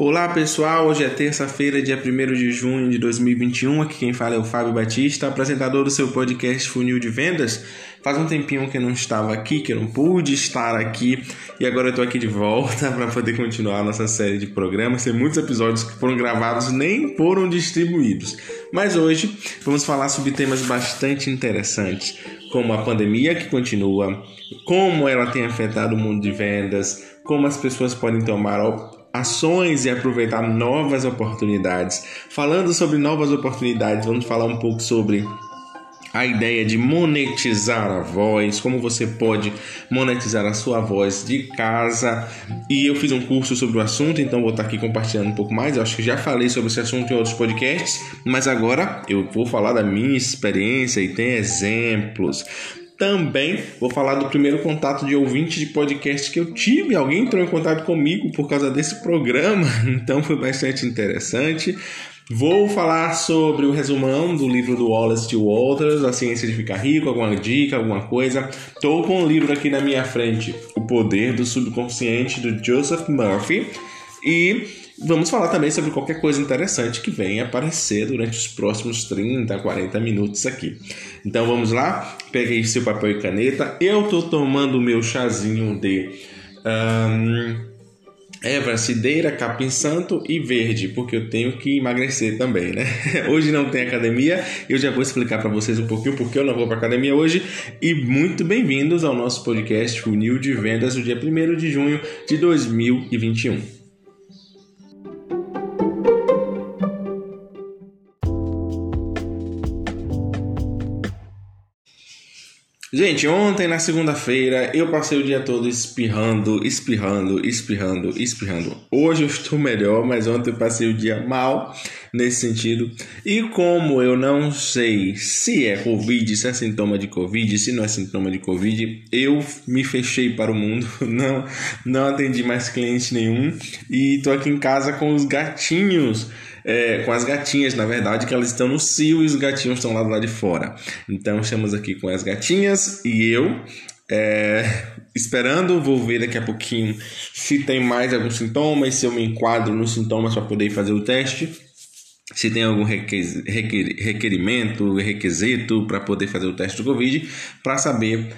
Olá pessoal, hoje é terça-feira, dia 1 de junho de 2021. Aqui quem fala é o Fábio Batista, apresentador do seu podcast Funil de Vendas. Faz um tempinho que eu não estava aqui, que eu não pude estar aqui e agora eu estou aqui de volta para poder continuar a nossa série de programas. Tem muitos episódios que foram gravados nem foram distribuídos, mas hoje vamos falar sobre temas bastante interessantes, como a pandemia que continua, como ela tem afetado o mundo de vendas, como as pessoas podem tomar ações e aproveitar novas oportunidades. Falando sobre novas oportunidades, vamos falar um pouco sobre a ideia de monetizar a voz, como você pode monetizar a sua voz de casa. E eu fiz um curso sobre o assunto, então vou estar aqui compartilhando um pouco mais. Eu acho que já falei sobre esse assunto em outros podcasts, mas agora eu vou falar da minha experiência e tem exemplos. Também vou falar do primeiro contato de ouvinte de podcast que eu tive. Alguém entrou em contato comigo por causa desse programa, então foi bastante interessante. Vou falar sobre o resumão do livro do Wallace de Walters, A Ciência de Ficar Rico, alguma dica, alguma coisa. Estou com um livro aqui na minha frente, O Poder do Subconsciente, do Joseph Murphy. E Vamos falar também sobre qualquer coisa interessante que venha aparecer durante os próximos 30, 40 minutos aqui. Então vamos lá, peguei seu papel e caneta. Eu tô tomando meu chazinho de um, erva cideira, capim santo e verde, porque eu tenho que emagrecer também, né? Hoje não tem academia, eu já vou explicar para vocês um pouquinho porque eu não vou para academia hoje. E muito bem-vindos ao nosso podcast Funil de Vendas do dia 1 de junho de 2021. Gente, ontem na segunda-feira eu passei o dia todo espirrando, espirrando, espirrando, espirrando. Hoje eu estou melhor, mas ontem eu passei o dia mal nesse sentido. E como eu não sei se é Covid, se é sintoma de Covid, se não é sintoma de Covid, eu me fechei para o mundo, não, não atendi mais cliente nenhum e tô aqui em casa com os gatinhos é, com as gatinhas, na verdade, que elas estão no cio e os gatinhos estão lá do lado de fora. Então estamos aqui com as gatinhas e eu. É, esperando, vou ver daqui a pouquinho se tem mais alguns sintomas, se eu me enquadro nos sintomas para poder fazer o teste se tem algum requerimento, requisito para poder fazer o teste do Covid, para saber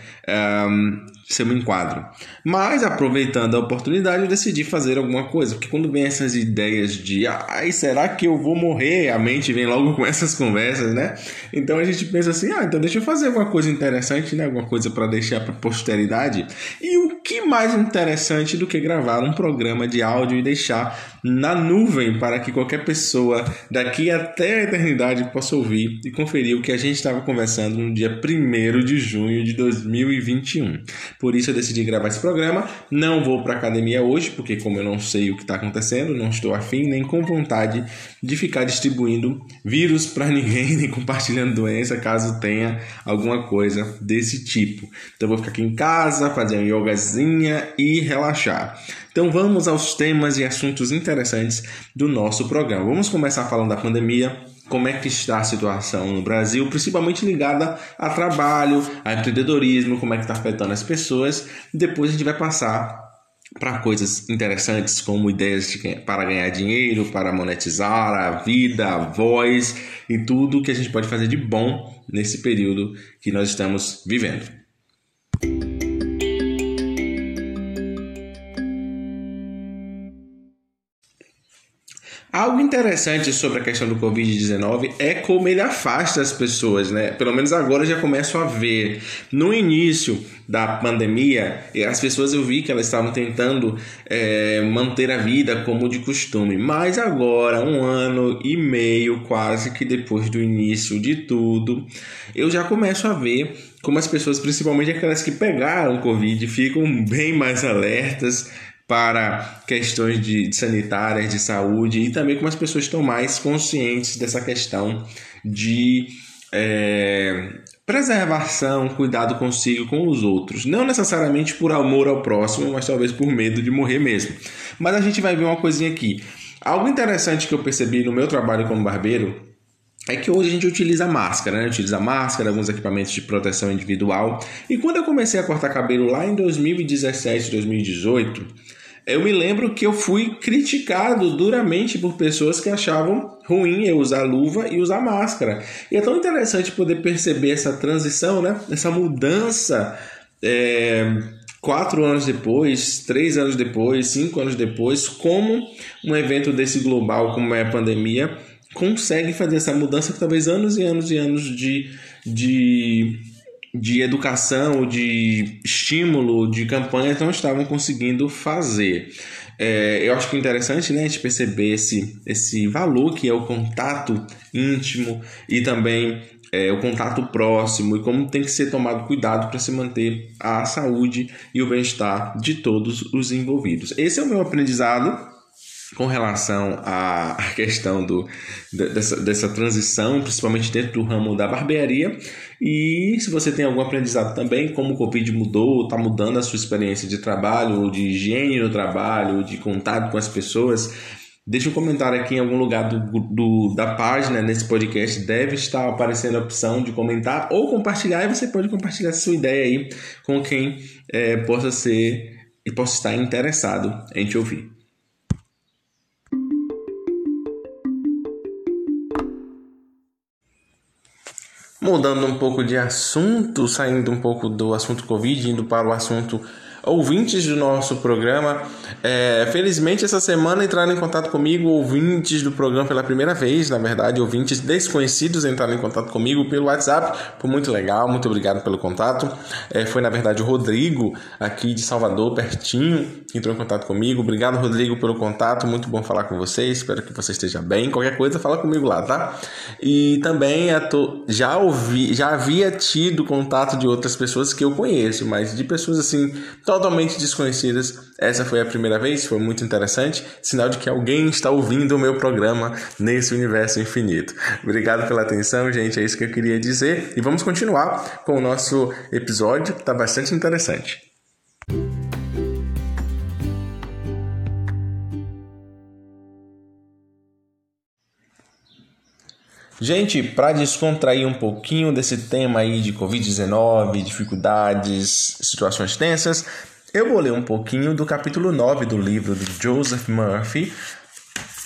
um, se eu me enquadro. Mas, aproveitando a oportunidade, eu decidi fazer alguma coisa, porque quando vem essas ideias de ai, será que eu vou morrer? A mente vem logo com essas conversas, né? Então a gente pensa assim, ah, então deixa eu fazer alguma coisa interessante, né? Alguma coisa para deixar para posteridade. E o que mais interessante do que gravar um programa de áudio e deixar na nuvem para que qualquer pessoa daqui até a eternidade possa ouvir e conferir o que a gente estava conversando no dia 1 de junho de 2021. Por isso eu decidi gravar esse programa. Não vou para academia hoje, porque como eu não sei o que está acontecendo, não estou afim nem com vontade de ficar distribuindo vírus para ninguém, nem compartilhando doença, caso tenha alguma coisa desse tipo. Então vou ficar aqui em casa, fazer uma yogazinha e relaxar. Então vamos aos temas e assuntos interessantes do nosso programa. Vamos começar falando da pandemia, como é que está a situação no Brasil, principalmente ligada a trabalho, a empreendedorismo, como é que está afetando as pessoas. Depois a gente vai passar para coisas interessantes como ideias de, para ganhar dinheiro, para monetizar a vida, a voz e tudo que a gente pode fazer de bom nesse período que nós estamos vivendo. Algo interessante sobre a questão do Covid-19 é como ele afasta as pessoas, né? Pelo menos agora já começo a ver. No início da pandemia, as pessoas eu vi que elas estavam tentando é, manter a vida como de costume, mas agora, um ano e meio quase que depois do início de tudo, eu já começo a ver como as pessoas, principalmente aquelas que pegaram Covid, ficam bem mais alertas para questões de, sanitárias, de saúde e também como as pessoas estão mais conscientes dessa questão de é, preservação, cuidado consigo com os outros. Não necessariamente por amor ao próximo, mas talvez por medo de morrer mesmo. Mas a gente vai ver uma coisinha aqui. Algo interessante que eu percebi no meu trabalho como barbeiro é que hoje a gente utiliza máscara, né? Utiliza máscara, alguns equipamentos de proteção individual. E quando eu comecei a cortar cabelo lá em 2017, 2018, eu me lembro que eu fui criticado duramente por pessoas que achavam ruim eu usar luva e usar máscara. E é tão interessante poder perceber essa transição, né? Essa mudança. É, quatro anos depois, três anos depois, cinco anos depois, como um evento desse global, como é a pandemia, consegue fazer essa mudança que talvez anos e anos e anos de, de de educação, de estímulo, de campanha não estavam conseguindo fazer. É, eu acho que é interessante né, a gente perceber esse, esse valor que é o contato íntimo e também é, o contato próximo e como tem que ser tomado cuidado para se manter a saúde e o bem-estar de todos os envolvidos. Esse é o meu aprendizado com relação à questão do, dessa, dessa transição, principalmente dentro do ramo da barbearia. E se você tem algum aprendizado também, como o Covid mudou, está mudando a sua experiência de trabalho, ou de higiene no trabalho, de contato com as pessoas, deixa um comentário aqui em algum lugar do, do, da página nesse podcast. Deve estar aparecendo a opção de comentar ou compartilhar, e você pode compartilhar sua ideia aí com quem é, possa ser e possa estar interessado em te ouvir. Mudando um pouco de assunto, saindo um pouco do assunto Covid, indo para o assunto ouvintes do nosso programa. É, felizmente, essa semana entraram em contato comigo ouvintes do programa pela primeira vez, na verdade, ouvintes desconhecidos entraram em contato comigo pelo WhatsApp. Foi muito legal, muito obrigado pelo contato. É, foi, na verdade, o Rodrigo, aqui de Salvador, pertinho, que entrou em contato comigo. Obrigado, Rodrigo, pelo contato. Muito bom falar com você. Espero que você esteja bem. Qualquer coisa, fala comigo lá, tá? E também já ouvi, já havia tido contato de outras pessoas que eu conheço, mas de pessoas assim totalmente desconhecidas. Essa foi a primeira vez, foi muito interessante, sinal de que alguém está ouvindo o meu programa nesse universo infinito. Obrigado pela atenção, gente, é isso que eu queria dizer. E vamos continuar com o nosso episódio, está bastante interessante. Gente, para descontrair um pouquinho desse tema aí de Covid-19, dificuldades, situações tensas, eu vou ler um pouquinho do capítulo 9 do livro de Joseph Murphy,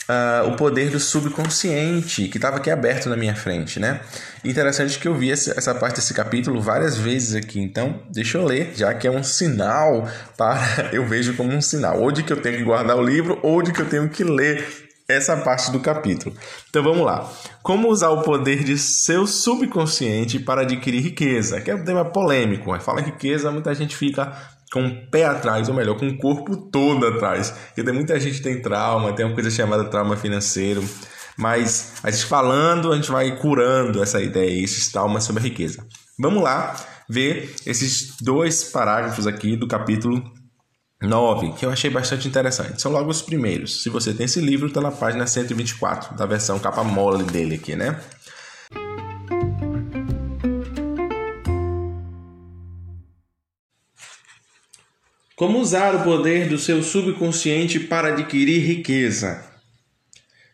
uh, O Poder do Subconsciente, que estava aqui aberto na minha frente, né? Interessante que eu vi essa parte desse capítulo várias vezes aqui, então deixa eu ler, já que é um sinal para. Eu vejo como um sinal, ou de que eu tenho que guardar o livro, ou de que eu tenho que ler essa parte do capítulo. Então vamos lá. Como usar o poder de seu subconsciente para adquirir riqueza? Que é um tema polêmico. Mas fala riqueza, muita gente fica com o pé atrás, ou melhor, com o corpo todo atrás. Porque tem muita gente tem trauma, tem uma coisa chamada trauma financeiro. Mas a gente falando, a gente vai curando essa ideia, esses traumas sobre a riqueza. Vamos lá ver esses dois parágrafos aqui do capítulo 9, que eu achei bastante interessante. São logo os primeiros. Se você tem esse livro, está na página 124, da versão capa mole dele aqui, né? Como usar o poder do seu subconsciente para adquirir riqueza?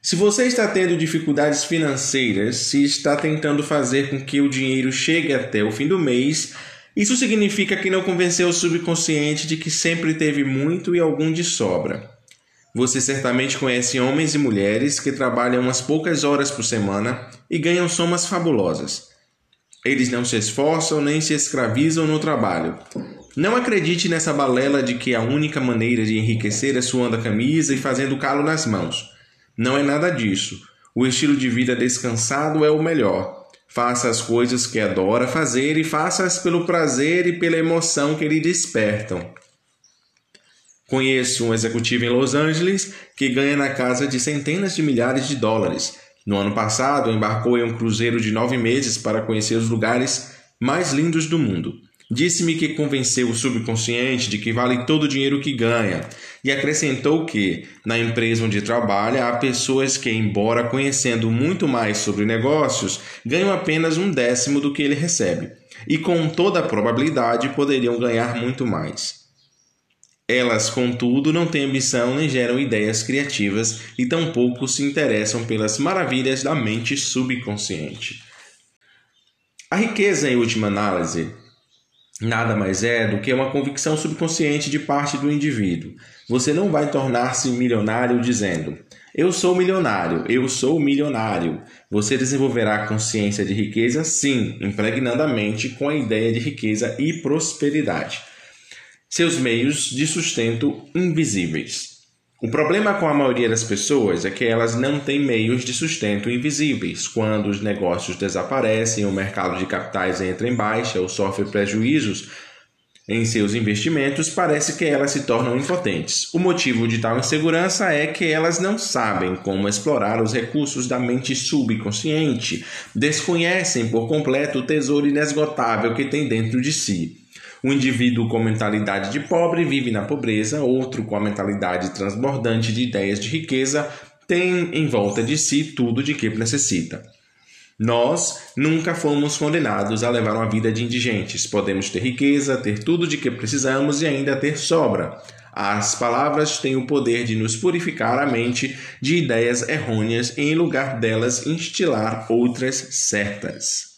Se você está tendo dificuldades financeiras, se está tentando fazer com que o dinheiro chegue até o fim do mês, isso significa que não convenceu o subconsciente de que sempre teve muito e algum de sobra. Você certamente conhece homens e mulheres que trabalham umas poucas horas por semana e ganham somas fabulosas. Eles não se esforçam nem se escravizam no trabalho. Não acredite nessa balela de que a única maneira de enriquecer é suando a camisa e fazendo calo nas mãos. Não é nada disso. O estilo de vida descansado é o melhor. Faça as coisas que adora fazer e faça-as pelo prazer e pela emoção que lhe despertam. Conheço um executivo em Los Angeles que ganha na casa de centenas de milhares de dólares. No ano passado, embarcou em um cruzeiro de nove meses para conhecer os lugares mais lindos do mundo. Disse-me que convenceu o subconsciente de que vale todo o dinheiro que ganha e acrescentou que, na empresa onde trabalha, há pessoas que, embora conhecendo muito mais sobre negócios, ganham apenas um décimo do que ele recebe e, com toda a probabilidade, poderiam ganhar muito mais. Elas, contudo, não têm ambição nem geram ideias criativas e tampouco se interessam pelas maravilhas da mente subconsciente. A riqueza, em última análise, nada mais é do que uma convicção subconsciente de parte do indivíduo. Você não vai tornar-se milionário dizendo: Eu sou milionário, eu sou milionário. Você desenvolverá consciência de riqueza, sim, impregnando a mente com a ideia de riqueza e prosperidade. Seus meios de sustento invisíveis. O problema com a maioria das pessoas é que elas não têm meios de sustento invisíveis. Quando os negócios desaparecem, o mercado de capitais entra em baixa ou sofre prejuízos, em seus investimentos, parece que elas se tornam impotentes. O motivo de tal insegurança é que elas não sabem como explorar os recursos da mente subconsciente, desconhecem por completo o tesouro inesgotável que tem dentro de si. Um indivíduo com mentalidade de pobre vive na pobreza, outro com a mentalidade transbordante de ideias de riqueza tem em volta de si tudo de que necessita. Nós nunca fomos condenados a levar uma vida de indigentes. Podemos ter riqueza, ter tudo de que precisamos e ainda ter sobra. As palavras têm o poder de nos purificar a mente de ideias errôneas e, em lugar delas, instilar outras certas.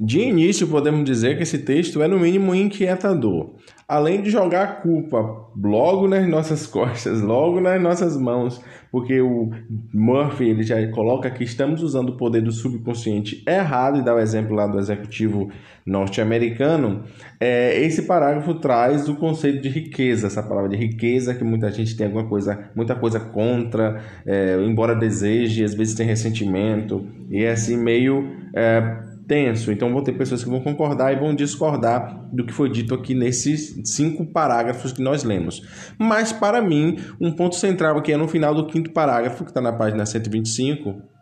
De início, podemos dizer que esse texto é no mínimo inquietador além de jogar a culpa logo nas nossas costas, logo nas nossas mãos, porque o Murphy ele já coloca que estamos usando o poder do subconsciente errado e dá o exemplo lá do executivo norte-americano. É, esse parágrafo traz o conceito de riqueza, essa palavra de riqueza que muita gente tem alguma coisa, muita coisa contra, é, embora deseje, às vezes tem ressentimento e é assim meio é, tenso. Então vão ter pessoas que vão concordar e vão discordar do que foi dito aqui nesses cinco parágrafos que nós lemos. Mas para mim, um ponto central aqui é no final do quinto parágrafo, que está na página 125,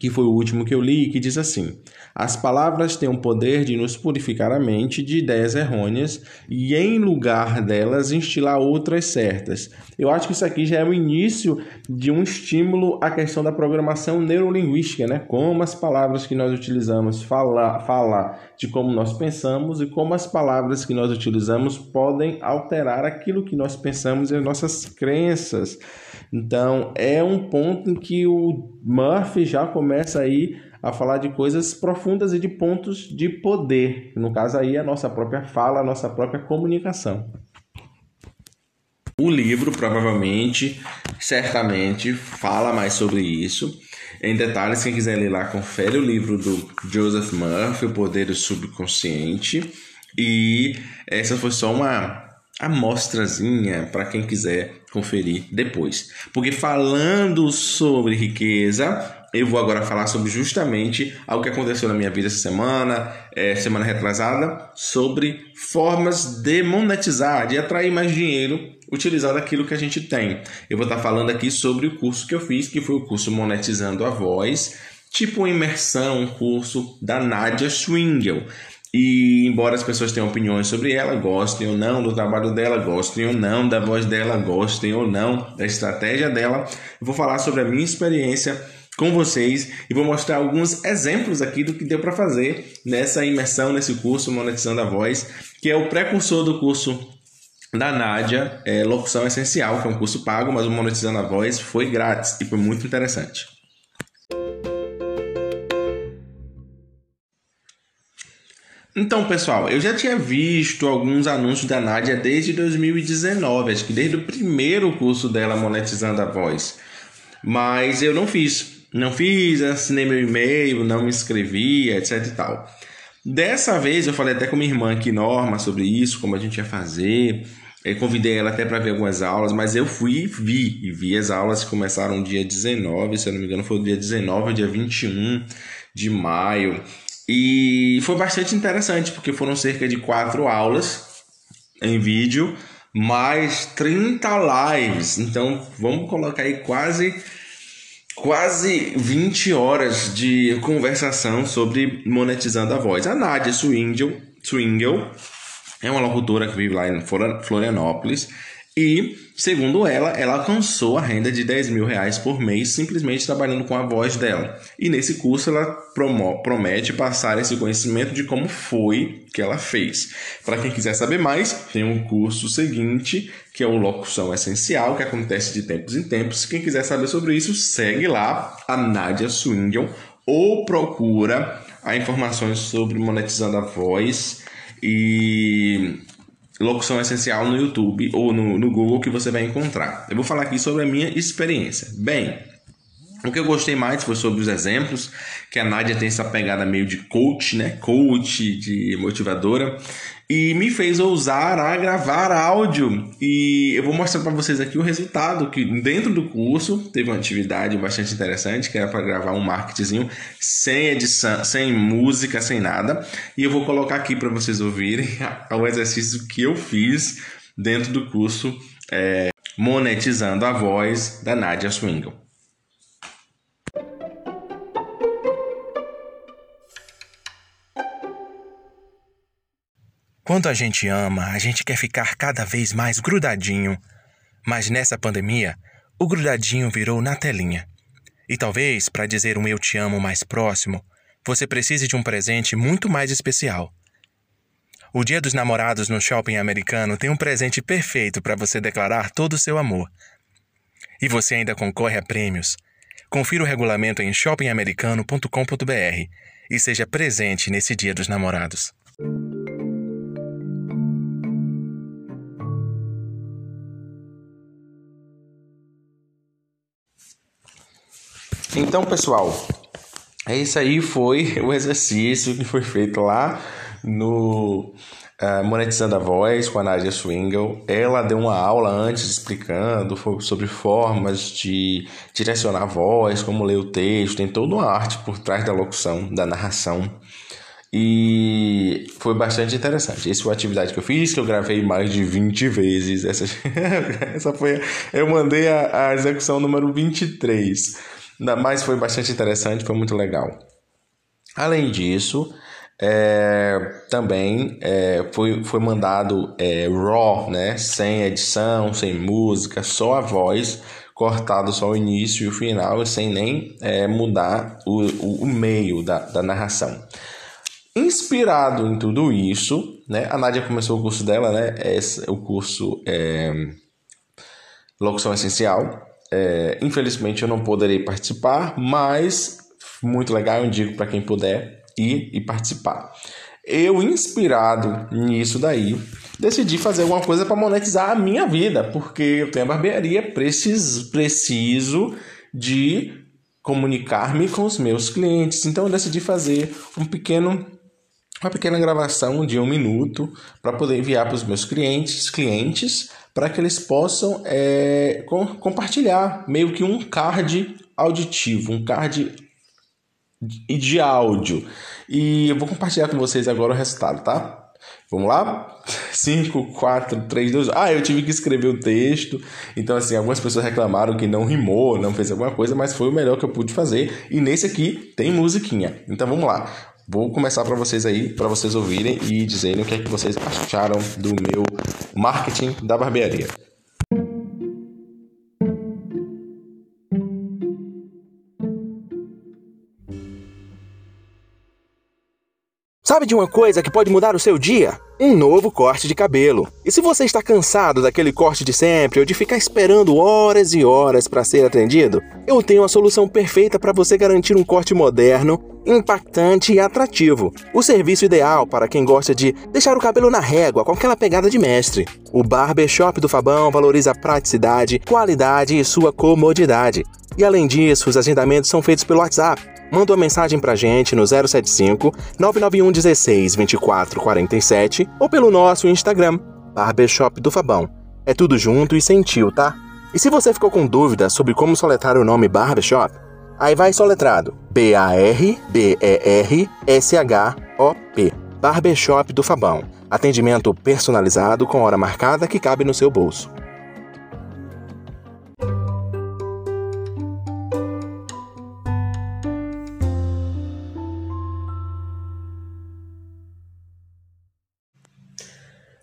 que foi o último que eu li, que diz assim: As palavras têm o poder de nos purificar a mente de ideias errôneas e, em lugar delas, instilar outras certas. Eu acho que isso aqui já é o início de um estímulo à questão da programação neurolinguística, né? Como as palavras que nós utilizamos falar, falar de como nós pensamos e como as palavras que nós utilizamos podem alterar aquilo que nós pensamos e as nossas crenças. Então, é um ponto em que o Murphy já começa aí a falar de coisas profundas e de pontos de poder. No caso aí, a nossa própria fala, a nossa própria comunicação. O livro provavelmente, certamente, fala mais sobre isso. Em detalhes, quem quiser ler lá, confere o livro do Joseph Murphy, O Poder do Subconsciente. E essa foi só uma amostrazinha para quem quiser conferir depois. Porque falando sobre riqueza, eu vou agora falar sobre justamente algo que aconteceu na minha vida essa semana, é, semana retrasada, sobre formas de monetizar, de atrair mais dinheiro utilizando aquilo que a gente tem. Eu vou estar falando aqui sobre o curso que eu fiz, que foi o curso Monetizando a Voz, tipo uma imersão, um curso da Nadia Swingel. E embora as pessoas tenham opiniões sobre ela, gostem ou não do trabalho dela, gostem ou não da voz dela, gostem ou não da estratégia dela, eu vou falar sobre a minha experiência com vocês e vou mostrar alguns exemplos aqui do que deu para fazer nessa imersão, nesse curso Monetizando a Voz, que é o precursor do curso da Nádia, é, Locução Essencial, que é um curso pago, mas o Monetizando a Voz foi grátis e foi muito interessante. Então, pessoal, eu já tinha visto alguns anúncios da Nádia desde 2019, acho que desde o primeiro curso dela Monetizando a Voz. Mas eu não fiz. Não fiz, assinei meu e-mail, não me inscrevi, etc e tal. Dessa vez eu falei até com minha irmã aqui, Norma, sobre isso, como a gente ia fazer. Eu convidei ela até para ver algumas aulas, mas eu fui e vi. E vi as aulas que começaram dia 19, se eu não me engano, foi o dia 19 ou dia 21 de maio. E foi bastante interessante, porque foram cerca de quatro aulas em vídeo, mais 30 lives. Então vamos colocar aí quase quase 20 horas de conversação sobre monetizando a voz. A Nadia Swingel, Swingel é uma locutora que vive lá em Florianópolis. E, segundo ela, ela alcançou a renda de 10 mil reais por mês simplesmente trabalhando com a voz dela. E nesse curso ela promete passar esse conhecimento de como foi que ela fez. Para quem quiser saber mais, tem um curso seguinte, que é o Locução Essencial, que acontece de tempos em tempos. Quem quiser saber sobre isso, segue lá a Nadia Swingle ou procura a informações sobre monetizando a voz e locução essencial no YouTube ou no, no Google que você vai encontrar. Eu vou falar aqui sobre a minha experiência. Bem, o que eu gostei mais foi sobre os exemplos, que a Nádia tem essa pegada meio de coach, né? Coach, de motivadora e me fez ousar a gravar áudio. E eu vou mostrar para vocês aqui o resultado que dentro do curso teve uma atividade bastante interessante, que era para gravar um marketing sem edição, sem música, sem nada. E eu vou colocar aqui para vocês ouvirem o exercício que eu fiz dentro do curso é, Monetizando a Voz da Nadia Swingle. Quando a gente ama, a gente quer ficar cada vez mais grudadinho. Mas nessa pandemia, o grudadinho virou na telinha. E talvez, para dizer um eu te amo mais próximo, você precise de um presente muito mais especial. O Dia dos Namorados no shopping americano tem um presente perfeito para você declarar todo o seu amor. E você ainda concorre a prêmios. Confira o regulamento em shoppingamericano.com.br e seja presente nesse Dia dos Namorados. Então, pessoal, é isso aí foi o exercício que foi feito lá no uh, Monetizando a Voz com a Nadia Swingle. Ela deu uma aula antes explicando sobre formas de direcionar a voz, como ler o texto, tem toda uma arte por trás da locução, da narração. E foi bastante interessante. Essa foi a atividade que eu fiz, que eu gravei mais de 20 vezes. Essa, essa foi. Eu mandei a, a execução número 23 mas foi bastante interessante, foi muito legal. Além disso, é, também é, foi, foi mandado é, raw, né? sem edição, sem música, só a voz, cortado só o início e o final, sem nem é, mudar o, o, o, meio da, da narração. Inspirado em tudo isso, né? a Nádia começou o curso dela, né? Esse, o curso é, Locução Essencial, é, infelizmente eu não poderei participar, mas muito legal, eu indico para quem puder ir e participar. Eu, inspirado nisso daí, decidi fazer alguma coisa para monetizar a minha vida, porque eu tenho a barbearia, preciso, preciso de comunicar-me com os meus clientes. Então eu decidi fazer um pequeno uma pequena gravação de um minuto para poder enviar para os meus clientes, clientes para que eles possam é, com, compartilhar meio que um card auditivo, um card de, de áudio. E eu vou compartilhar com vocês agora o resultado, tá? Vamos lá? 5, 4, 3, 2. Ah, eu tive que escrever o texto. Então, assim, algumas pessoas reclamaram que não rimou, não fez alguma coisa, mas foi o melhor que eu pude fazer. E nesse aqui tem musiquinha. Então vamos lá. Vou começar para vocês aí, para vocês ouvirem e dizerem o que é que vocês acharam do meu marketing da barbearia. Sabe de uma coisa que pode mudar o seu dia? Um novo corte de cabelo. E se você está cansado daquele corte de sempre ou de ficar esperando horas e horas para ser atendido, eu tenho a solução perfeita para você garantir um corte moderno, impactante e atrativo. O serviço ideal para quem gosta de deixar o cabelo na régua com aquela pegada de mestre. O Barbershop do Fabão valoriza praticidade, qualidade e sua comodidade. E além disso, os agendamentos são feitos pelo WhatsApp manda uma mensagem pra gente no 075 991 16 24 47 ou pelo nosso Instagram, Barbershop do Fabão. É tudo junto e sem tio, tá? E se você ficou com dúvida sobre como soletrar o nome Barbershop, aí vai soletrado B-A-R-B-E-R-S-H-O-P. Barbershop do Fabão. Atendimento personalizado com hora marcada que cabe no seu bolso.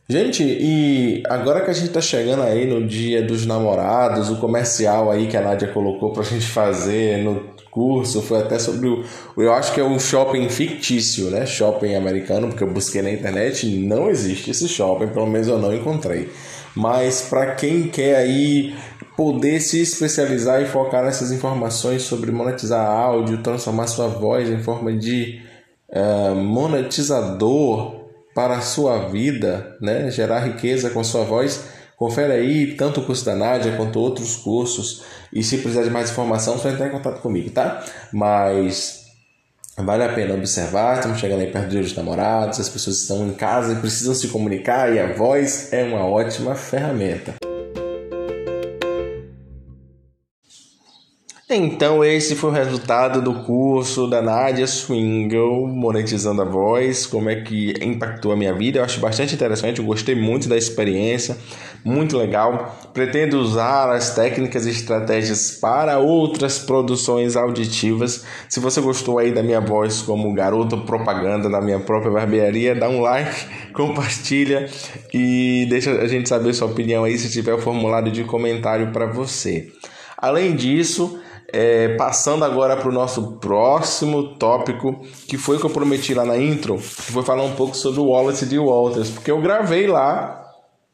Gente, e agora que a gente tá chegando aí no dia dos namorados, o comercial aí que a Nádia colocou pra gente fazer no curso foi até sobre o. Eu acho que é um shopping fictício, né? Shopping americano, porque eu busquei na internet, não existe esse shopping, pelo menos eu não encontrei. Mas para quem quer aí poder se especializar e focar nessas informações sobre monetizar áudio, transformar sua voz em forma de uh, monetizador para a sua vida, né? gerar riqueza com a sua voz, confere aí tanto o curso da Nádia quanto outros cursos. E se precisar de mais informação, só entrar em contato comigo, tá? Mas vale a pena observar, estamos chegando aí perto dia dos namorados, as pessoas estão em casa e precisam se comunicar e a voz é uma ótima ferramenta. Então, esse foi o resultado do curso da Nadia Swingle, Monetizando a Voz, como é que impactou a minha vida. Eu acho bastante interessante, eu gostei muito da experiência, muito legal. Pretendo usar as técnicas e estratégias para outras produções auditivas. Se você gostou aí da minha voz como garoto propaganda na minha própria barbearia, dá um like, compartilha e deixa a gente saber sua opinião aí se tiver o formulário de comentário para você. Além disso, é, passando agora para o nosso próximo tópico, que foi o que eu prometi lá na intro, que foi falar um pouco sobre o Wallace de Walters, porque eu gravei lá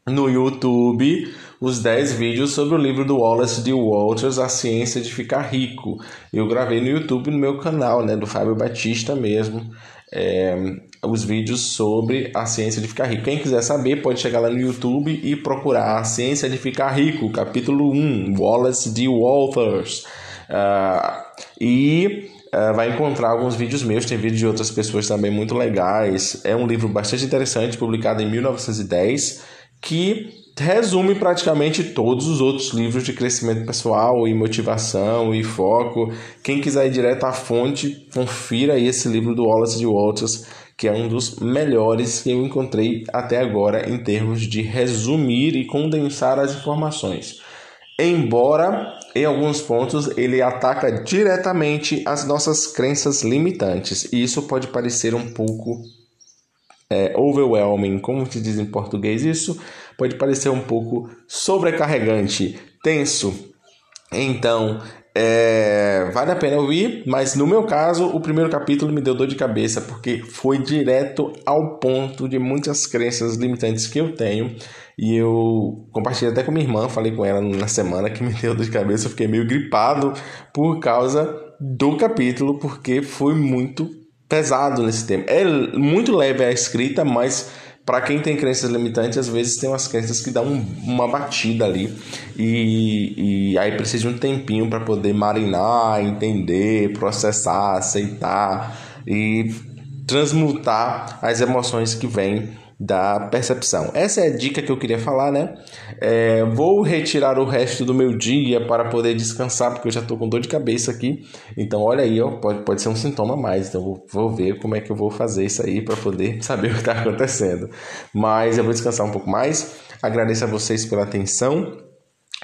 no YouTube os 10 vídeos sobre o livro do Wallace de Walters, A Ciência de Ficar Rico. Eu gravei no YouTube no meu canal, né, do Fábio Batista mesmo, é, os vídeos sobre a ciência de ficar rico. Quem quiser saber pode chegar lá no YouTube e procurar A Ciência de Ficar Rico, capítulo 1, Wallace de Walters. Uh, e uh, vai encontrar alguns vídeos meus, tem vídeos de outras pessoas também muito legais. É um livro bastante interessante, publicado em 1910, que resume praticamente todos os outros livros de crescimento pessoal e motivação e foco. Quem quiser ir direto à fonte, confira aí esse livro do Wallace de Walters, que é um dos melhores que eu encontrei até agora em termos de resumir e condensar as informações. Embora em alguns pontos ele ataca diretamente as nossas crenças limitantes, e isso pode parecer um pouco é, overwhelming, como se diz em português, isso pode parecer um pouco sobrecarregante, tenso. Então, é, vale a pena ouvir, mas no meu caso, o primeiro capítulo me deu dor de cabeça, porque foi direto ao ponto de muitas crenças limitantes que eu tenho e eu compartilhei até com minha irmã, falei com ela na semana que me deu dor de cabeça, eu fiquei meio gripado por causa do capítulo, porque foi muito pesado nesse tema. É muito leve a escrita, mas para quem tem crenças limitantes, às vezes tem umas crenças que dão um, uma batida ali e, e aí precisa de um tempinho para poder marinar, entender, processar, aceitar e transmutar as emoções que vêm da percepção. Essa é a dica que eu queria falar, né? É, vou retirar o resto do meu dia para poder descansar, porque eu já estou com dor de cabeça aqui. Então, olha aí, ó, pode, pode ser um sintoma a mais. Então, vou, vou ver como é que eu vou fazer isso aí para poder saber o que está acontecendo. Mas eu vou descansar um pouco mais. Agradeço a vocês pela atenção,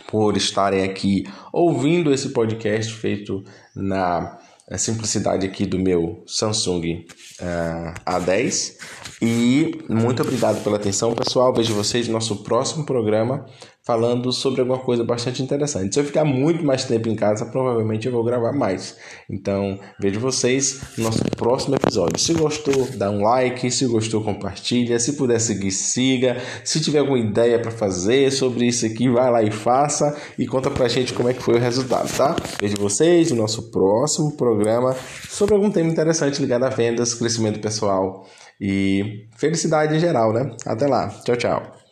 por estarem aqui ouvindo esse podcast feito na a simplicidade aqui do meu Samsung uh, A10. E muito obrigado pela atenção, pessoal. Vejo vocês no nosso próximo programa falando sobre alguma coisa bastante interessante. Se eu ficar muito mais tempo em casa, provavelmente eu vou gravar mais. Então, vejo vocês no nosso próximo episódio. Se gostou, dá um like. Se gostou, compartilha. Se puder seguir, siga. Se tiver alguma ideia para fazer sobre isso aqui, vai lá e faça. E conta pra gente como é que foi o resultado, tá? Vejo vocês no nosso próximo programa sobre algum tema interessante ligado a vendas, crescimento pessoal e felicidade em geral, né? Até lá. Tchau, tchau.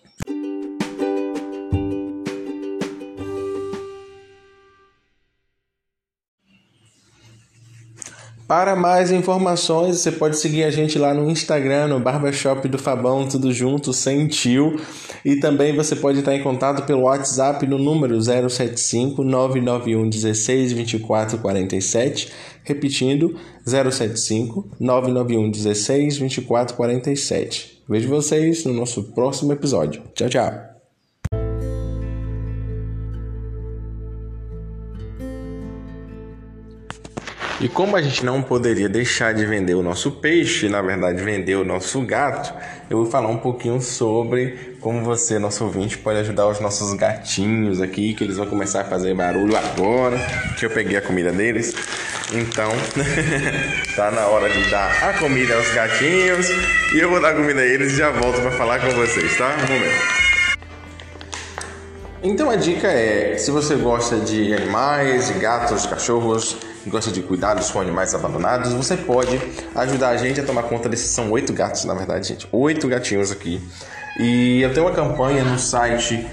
Para mais informações, você pode seguir a gente lá no Instagram, no Barbershop do Fabão, tudo junto, sem tio. E também você pode estar em contato pelo WhatsApp no número 075 991 16 24 47. Repetindo, 075 991 16 24 47. Vejo vocês no nosso próximo episódio. Tchau, tchau. E como a gente não poderia deixar de vender o nosso peixe, na verdade vender o nosso gato, eu vou falar um pouquinho sobre como você, nosso ouvinte, pode ajudar os nossos gatinhos aqui, que eles vão começar a fazer barulho agora, que eu peguei a comida deles. Então, tá na hora de dar a comida aos gatinhos e eu vou dar comida a eles e já volto para falar com vocês, tá? Um momento. Então a dica é, se você gosta de animais, de gatos, de cachorros, gosta de cuidados com animais abandonados, você pode ajudar a gente a tomar conta desses são oito gatos, na verdade, gente, oito gatinhos aqui. E eu tenho uma campanha no site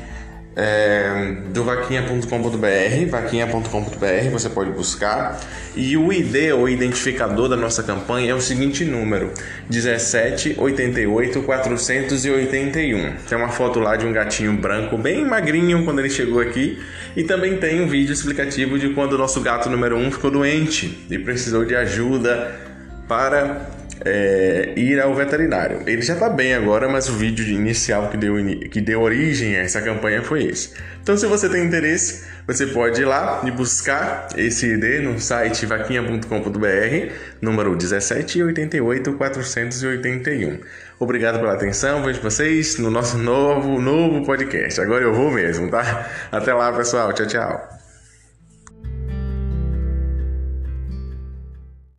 é, do vaquinha.com.br, vaquinha.com.br, você pode buscar. E o ID, o identificador da nossa campanha, é o seguinte número: 1788 481. Tem uma foto lá de um gatinho branco, bem magrinho quando ele chegou aqui. E também tem um vídeo explicativo de quando o nosso gato número 1 um ficou doente e precisou de ajuda para é, ir ao veterinário. Ele já está bem agora, mas o vídeo inicial que deu, que deu origem a essa campanha foi esse. Então, se você tem interesse, você pode ir lá e buscar esse ID no site vaquinha.com.br, número 1788 481. Obrigado pela atenção, vejo vocês no nosso novo, novo podcast. Agora eu vou mesmo, tá? Até lá, pessoal. Tchau, tchau.